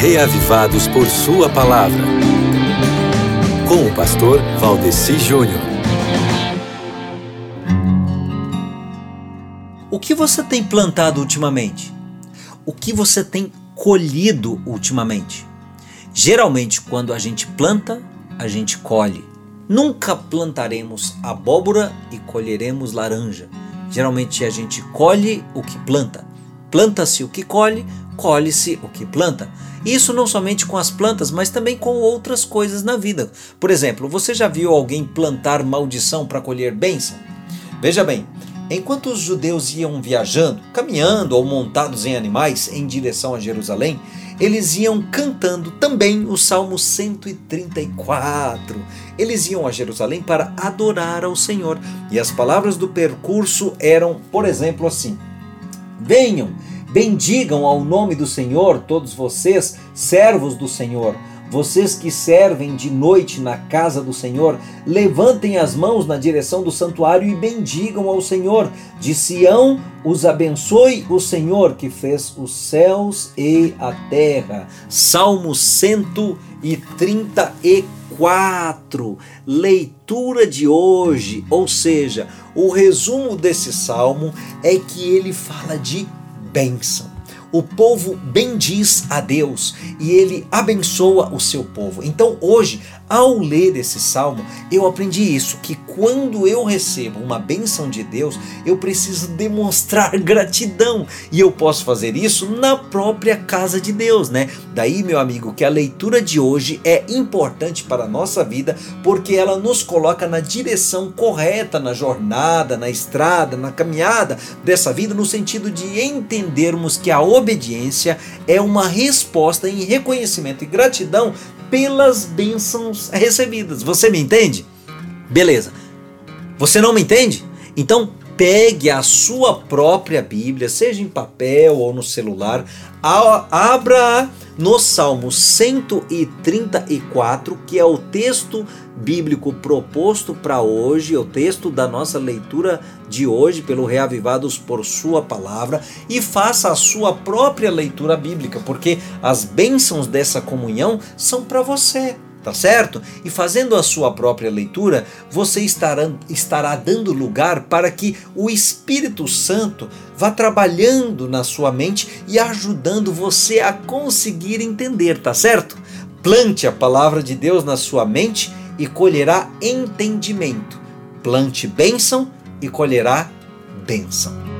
reavivados por Sua palavra. Com o pastor Valdeci Júnior. O que você tem plantado ultimamente? O que você tem colhido ultimamente? Geralmente, quando a gente planta, a gente colhe. Nunca plantaremos abóbora e colheremos laranja. Geralmente a gente colhe o que planta. Planta-se o que colhe, colhe-se o que planta. Isso não somente com as plantas, mas também com outras coisas na vida. Por exemplo, você já viu alguém plantar maldição para colher bênção? Veja bem, enquanto os judeus iam viajando, caminhando ou montados em animais em direção a Jerusalém, eles iam cantando também o Salmo 134. Eles iam a Jerusalém para adorar ao Senhor. E as palavras do percurso eram, por exemplo, assim: Venham, bendigam ao nome do Senhor, todos vocês, servos do Senhor. Vocês que servem de noite na casa do Senhor, levantem as mãos na direção do santuário e bendigam ao Senhor. De Sião os abençoe o Senhor que fez os céus e a terra. Salmo 134. Leitura de hoje, ou seja, o resumo desse salmo é que ele fala de bênção o povo bendiz a Deus e ele abençoa o seu povo. Então hoje ao ler esse salmo, eu aprendi isso: que quando eu recebo uma bênção de Deus, eu preciso demonstrar gratidão. E eu posso fazer isso na própria casa de Deus, né? Daí, meu amigo, que a leitura de hoje é importante para a nossa vida, porque ela nos coloca na direção correta na jornada, na estrada, na caminhada dessa vida, no sentido de entendermos que a obediência é uma resposta em reconhecimento e gratidão pelas bênçãos recebidas. Você me entende? Beleza. Você não me entende? Então pegue a sua própria Bíblia, seja em papel ou no celular, abra no Salmo 134, que é o texto bíblico proposto para hoje, o texto da nossa leitura de hoje pelo Reavivados por Sua Palavra, e faça a sua própria leitura bíblica, porque as bênçãos dessa comunhão são para você tá certo? E fazendo a sua própria leitura, você estará, estará dando lugar para que o Espírito Santo vá trabalhando na sua mente e ajudando você a conseguir entender, tá certo? Plante a palavra de Deus na sua mente e colherá entendimento. Plante bênção e colherá bênção.